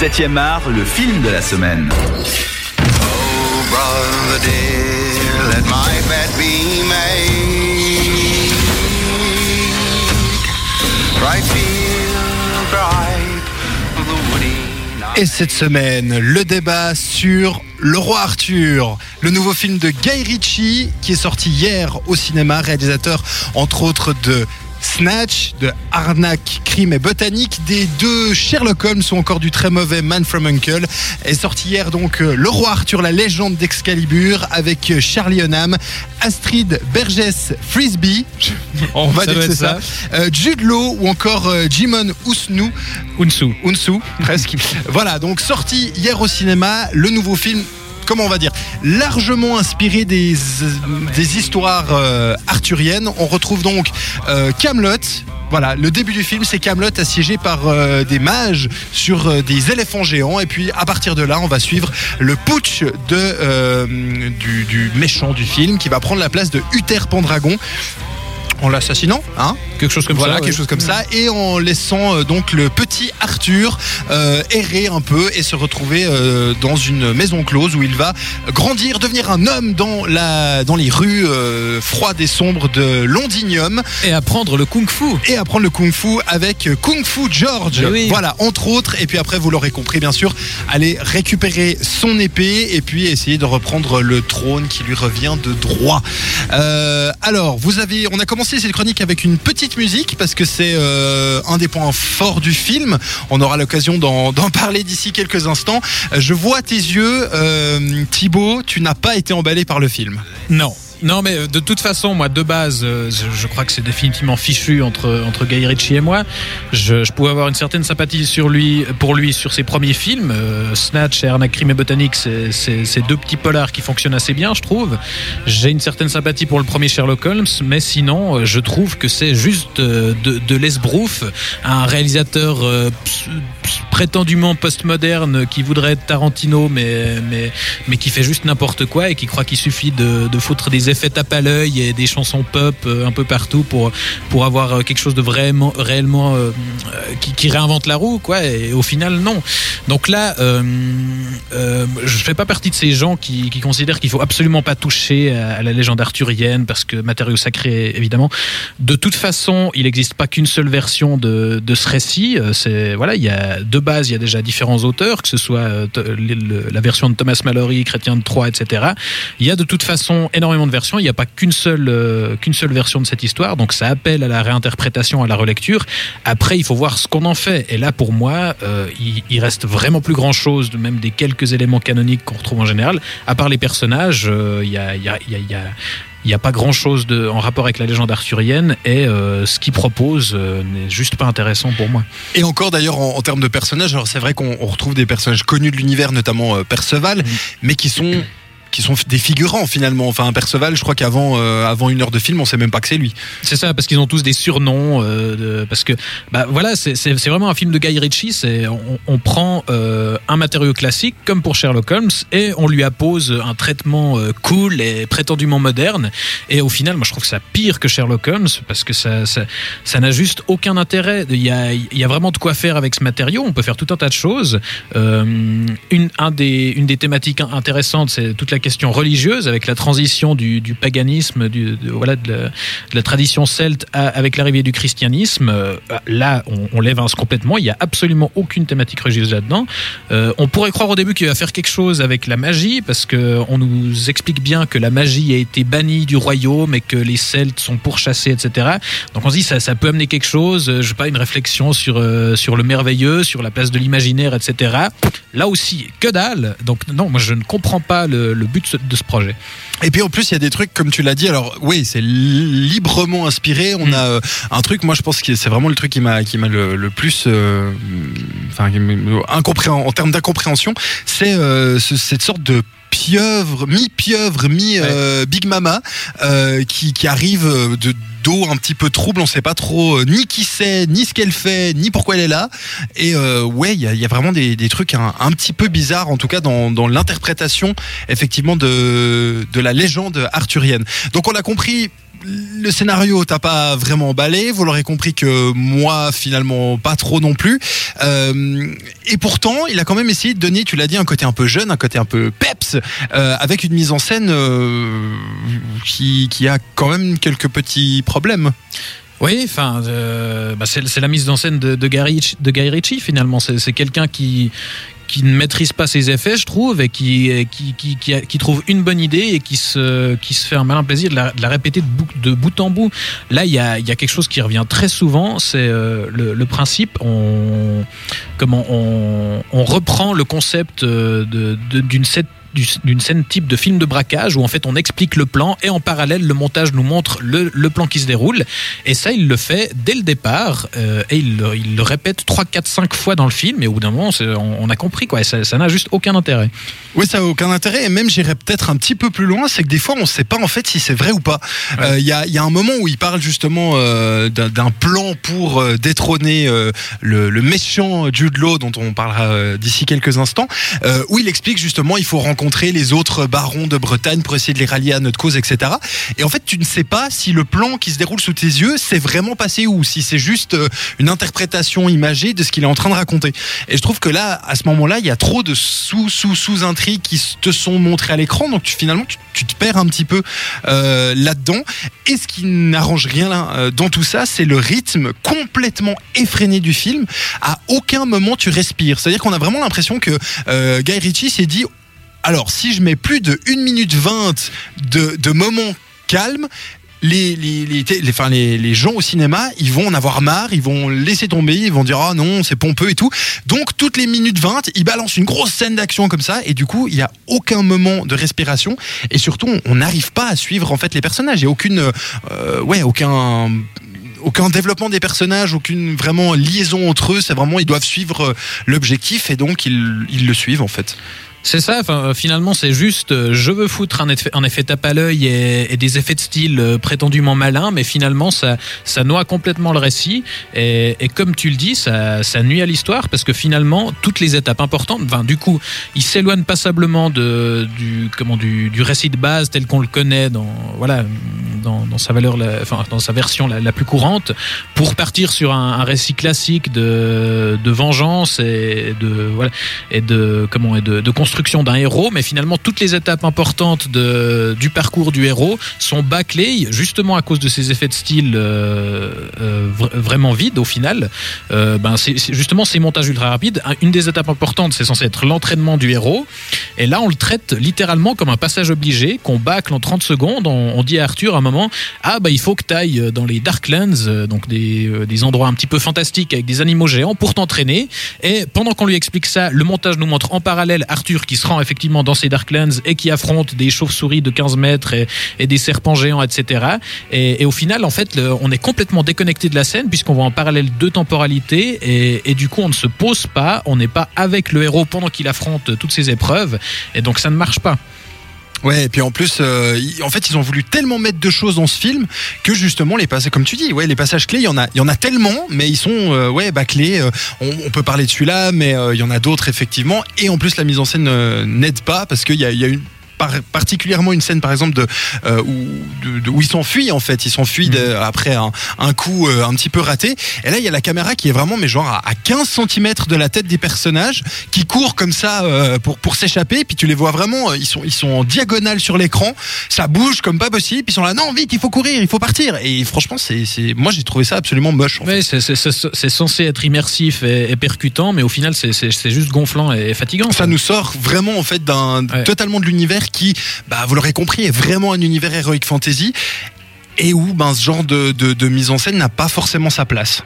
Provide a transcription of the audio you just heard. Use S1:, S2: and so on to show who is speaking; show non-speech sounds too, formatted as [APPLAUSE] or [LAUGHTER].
S1: 7e art, le film de la semaine.
S2: Oh, brother dear, let my bed be made. Right field, bright, the woody night.
S3: Et cette semaine, le débat sur Le Roi Arthur, le nouveau film de Guy Ritchie qui est sorti hier au cinéma, réalisateur entre autres de Snatch, de Arnaque, Crime et Botanique, des deux Sherlock Holmes ou encore du très mauvais Man from Uncle. Est sorti hier donc euh, Le Roi Arthur, la légende d'Excalibur avec euh, Charlie Hunnam, Astrid Bergès Frisbee, [LAUGHS] on va
S4: Ça
S3: dire c'est ça, euh, Jude Law ou encore euh, Jimon Ousnou.
S4: Unsu.
S3: Unsu, presque. [LAUGHS] voilà, donc sorti hier au cinéma, le nouveau film. Comment on va dire Largement inspiré des, histoires euh, arthuriennes. On retrouve donc euh, Camelot. Voilà, le début du film, c'est Camelot assiégé par euh, des mages sur des éléphants géants. Et puis, à partir de là, on va suivre le putsch du méchant du film qui va prendre la place de Uther Pendragon en l'assassinant, hein
S4: Quelque chose comme
S3: voilà,
S4: ça.
S3: quelque
S4: ouais.
S3: chose comme ça, et en laissant euh, donc le petit Arthur euh, errer un peu et se retrouver euh, dans une maison close où il va grandir, devenir un homme dans la dans les rues froides et sombres de Londinium
S4: Et apprendre le kung-fu.
S3: et apprendre le kung-fu avec Kung Fu George.
S4: Eh oui.
S3: Voilà, entre autres. Et puis après, vous l'aurez compris, bien sûr, aller récupérer son épée et puis essayer de reprendre le trône qui lui revient de droit. Alors, vous avez, on a commencé cette chronique avec une petite musique parce que c'est euh, un des points forts du film. On aura l'occasion d'en parler d'ici quelques instants. Je vois tes yeux, euh, Thibaut, tu n'as pas été emballé par le film.
S4: Non. Non, mais euh, de toute façon, moi, de base, euh, je, crois que c'est définitivement fichu entre, entre Guy Ritchie et moi. Je, pouvais avoir une certaine sympathie sur lui, pour lui sur ses premiers films. Euh, Snatch et Arnaque, Crime et Botanique, c'est- deux petits polars qui fonctionnent assez bien, je trouve. J'ai une certaine sympathie pour le premier Sherlock Holmes, mais sinon, je trouve que c'est juste de, de l'esbrouf. Un réalisateur prétendument postmoderne qui voudrait être Tarantino, mais, mais, mais qui fait juste n'importe quoi et qui croit qu'il suffit de, de foutre des effets tape à l'œil et des chansons pop euh, un peu partout pour, pour avoir euh, quelque chose de vraiment, réellement euh, qui, réinvente la roue, quoi. Et au final, non. Donc là, euh, euh, je fais pas partie de ces gens qui, considèrent qu'il faut absolument pas toucher à, la légende arthurienne parce que matériau sacré, évidemment. De toute façon, il n'existe pas qu'une seule version de, de ce récit. C'est voilà, il y a de base, il y a déjà différents auteurs, que ce soit la version de Thomas Mallory, Chrétien de Troyes, etc. Il y a de toute façon énormément de versions. Il n'y a pas qu'une seule euh, qu'une seule version de cette histoire, donc ça appelle à la réinterprétation, à la relecture. Après, il faut voir ce qu'on en fait. Et là, pour moi, euh, il, il reste vraiment plus grand chose, même des quelques éléments canoniques qu'on retrouve en général. À part les personnages, euh, il y a, il y a, il y a- il y a il n'y a pas grand chose de, en rapport avec la légende arthurienne et euh, ce qu'il propose euh, n'est juste pas intéressant pour moi.
S3: Et encore d'ailleurs en, en termes de personnages, alors c'est vrai qu'on on retrouve des personnages connus de l'univers, notamment euh, Perceval, mais qui sont qui sont des figurants finalement. Enfin, Perceval, je crois qu'avant euh, avant une heure de film, on sait même pas que c'est lui.
S4: C'est ça, parce qu'ils ont tous des surnoms. euh, parce que, bah voilà, c'est vraiment un film de Guy Ritchie. On, on prend euh, un matériau classique, comme pour Sherlock Holmes, et on lui appose un traitement cool et prétendument moderne. Et au final, moi, je trouve que ça pire que Sherlock Holmes, parce que ça ça n'a juste aucun intérêt. Il y a y a vraiment de quoi faire avec ce matériau. On peut faire tout un tas de choses. Une un des une des thématiques intéressantes, c'est toute la question religieuse avec la transition du, paganisme, du, de, voilà, de la, tradition celte avec l'arrivée du christianisme. Euh, là, on, on lève un complètement. Il y a absolument aucune thématique religieuse là-dedans. Euh, on pourrait croire au début qu'il va faire quelque chose avec la magie parce que on nous explique bien que la magie a été bannie du royaume et que les Celtes sont pourchassés, etc. Donc on se dit ça, ça peut amener quelque chose. euh, Je sais pas une réflexion sur sur le merveilleux, sur la place de l'imaginaire, etc. Là aussi, que dalle. Donc non, moi je ne comprends pas le but de ce- de ce projet.
S3: Et puis en plus, il y a des trucs comme tu l'as dit. Alors oui, c'est librement inspiré. On
S4: Mm.
S3: a euh, un truc. Moi, je pense que c'est vraiment le truc qui m'a qui m'a le, le plus, euh, enfin, incompréhen- en termes d'incompréhension, c'est euh, ce- cette sorte de pieuvre, mi-pieuvre, mi-Big Mama, euh, qui, qui arrive euh, de d'eau un petit peu trouble, on sait pas trop euh, ni qui c'est, ni ce qu'elle fait, ni pourquoi elle est là. Et euh, ouais, il y a, il y a vraiment des, des trucs un, un petit peu bizarres, en tout cas dans, dans l'interprétation effectivement de, de la légende arthurienne. Donc on a compris le scénario t'a pas vraiment emballé. Vous l'aurez compris que moi, finalement, pas trop non plus. Euh, et pourtant, il a quand même essayé de donner, tu l'as dit, un côté un peu jeune, un côté un peu peps, euh, avec une mise en scène euh, qui, a quand même quelques petits problèmes.
S4: Oui, enfin, bah, c'est la mise en scène de, de, de Guy Ritchie finalement. C'est quelqu'un qui qui ne maîtrise pas ses effets, je trouve, et qui qui, qui, qui, trouve une bonne idée et qui se qui se fait un malin plaisir de la, de la répéter de bout, de bout en bout. Là, il y a, y a quelque chose qui revient très souvent, c'est euh, le, le principe. On comment on, on reprend le concept euh, de- de- d'une set d'une scène type de film de braquage où en fait on explique le plan et en parallèle le montage nous montre le, le plan qui se déroule et ça il le fait dès le départ euh, et il, le- il le répète 3, 4, 5 fois dans le film et au bout d'un moment on, on a compris quoi et ça n'a juste aucun intérêt
S3: Oui, ça a aucun intérêt. Et même, j'irais peut-être un petit peu plus loin, c'est que des fois, on ne sait pas en fait si c'est vrai ou pas. Euh, Il y, a, il y a un moment où il parle justement euh, d'un plan pour euh, détrôner euh, le, le méchant Jude Law, dont on parlera euh, d'ici quelques instants, euh, où il explique justement il faut rencontrer les autres barons de Bretagne pour essayer de les rallier à notre cause, etc. Et en fait, tu ne sais pas si le plan qui se déroule sous tes yeux s'est vraiment passé ou si c'est juste euh, une interprétation imagée de ce qu'il est en train de raconter. Et je trouve que là, à ce moment-là, il y a trop de sous sous sous intrigues qui te sont montrées à l'écran, donc finalement tu, te perds un petit peu euh, là-dedans. Et ce qui n'arrange rien euh, dans tout ça, c'est le rythme complètement effréné du film. À aucun moment tu respires. C'est-à-dire qu'on a vraiment l'impression que Guy Ritchie s'est dit alors si je mets plus de 1 minute 20 de, moments calmes, les, les, les, les, les, gens au cinéma, ils vont en avoir marre, ils vont laisser tomber, ils vont dire ah non, c'est pompeux et tout. Donc toutes les minutes 20, ils balancent une grosse scène d'action comme ça et du coup, il y a aucun moment de respiration et surtout, on n'arrive pas à suivre en fait les personnages. Il y a aucune euh, ouais, aucun aucun développement des personnages, aucune vraiment liaison entre eux. C'est vraiment ils doivent suivre euh, l'objectif et donc ils, ils le suivent en fait.
S4: C'est ça, enfin, euh, finalement, c'est juste, euh, je veux foutre un effet, un effet tape à l'œil et, et des effets de style euh, prétendument malins, mais finalement, ça, ça noie complètement le récit. Et, et comme tu le dis, ça, ça nuit à l'histoire parce que finalement, toutes les étapes importantes, enfin, du coup, il s'éloigne passablement de, du, comment, du, du récit de base tel qu'on le connaît dans, voilà, dans, dans sa valeur, enfin, dans sa version la, la plus courante, pour partir sur un, un récit classique de, de vengeance et de, voilà, et de comment et de, de construction d'un héros, mais finalement toutes les étapes importantes du parcours du héros sont bâclées justement à cause de ces effets de style euh, euh, vra- vraiment vides au final. Euh, ben c'est justement ces montages ultra rapides. Un- Une des étapes importantes, c'est censé être l'entraînement du héros, et là on le traite littéralement comme un passage obligé qu'on bâcle en 30 secondes. On, dit à Arthur à un moment ah bah il faut que tu ailles dans les Darklands, euh, donc des endroits un petit peu fantastiques avec des animaux géants pour t'entraîner. Et pendant qu'on lui explique ça, le montage nous montre en parallèle Arthur qui se rend effectivement dans ces Darklands et qui affronte des chauves-souris de 15 mètres et, des serpents géants, etc. Et, au final, en fait, on est complètement déconnecté de la scène puisqu'on voit en parallèle deux temporalités et, et du coup, on ne se pose pas, on n'est pas avec le héros pendant qu'il affronte toutes ces épreuves et donc ça ne marche pas.
S3: Ouais, et puis en plus, euh, en fait, ils ont voulu tellement mettre de choses dans ce film que justement les passages, comme tu dis, ouais, les passages clés, il y en a, il y en a tellement, mais ils sont, euh, ouais, bâclés. euh, on, peut parler de celui-là, mais euh, il y en a d'autres effectivement. Et en plus, la mise en scène euh, n'aide pas parce qu'il y a, y a une par- particulièrement une scène par exemple de, euh, où, de- de- où ils s'enfuient en fait. Ils s'enfuient de- après un, un coup euh, un petit peu raté. Et là il y a la caméra qui est vraiment mais genre à, à 15 cm de la tête des personnages qui courent comme ça euh, pour, pour s'échapper. Puis tu les vois vraiment ils sont, ils sont en diagonale sur l'écran. Ça bouge comme pas possible. Puis ils sont là non vite il faut courir il faut partir. Et franchement c'est c'est- moi j'ai trouvé ça absolument moche.
S4: Oui, c'est- censé être immersif et, et percutant, mais au final, c'est- juste gonflant et fatigant.
S3: ça nous sort vraiment en fait d'un
S4: Ouais.
S3: totalement de l'univers qui, bah, vous l'aurez compris, est vraiment un univers heroic fantasy et où ben, ce genre de, de, de mise en scène n'a pas forcément sa place.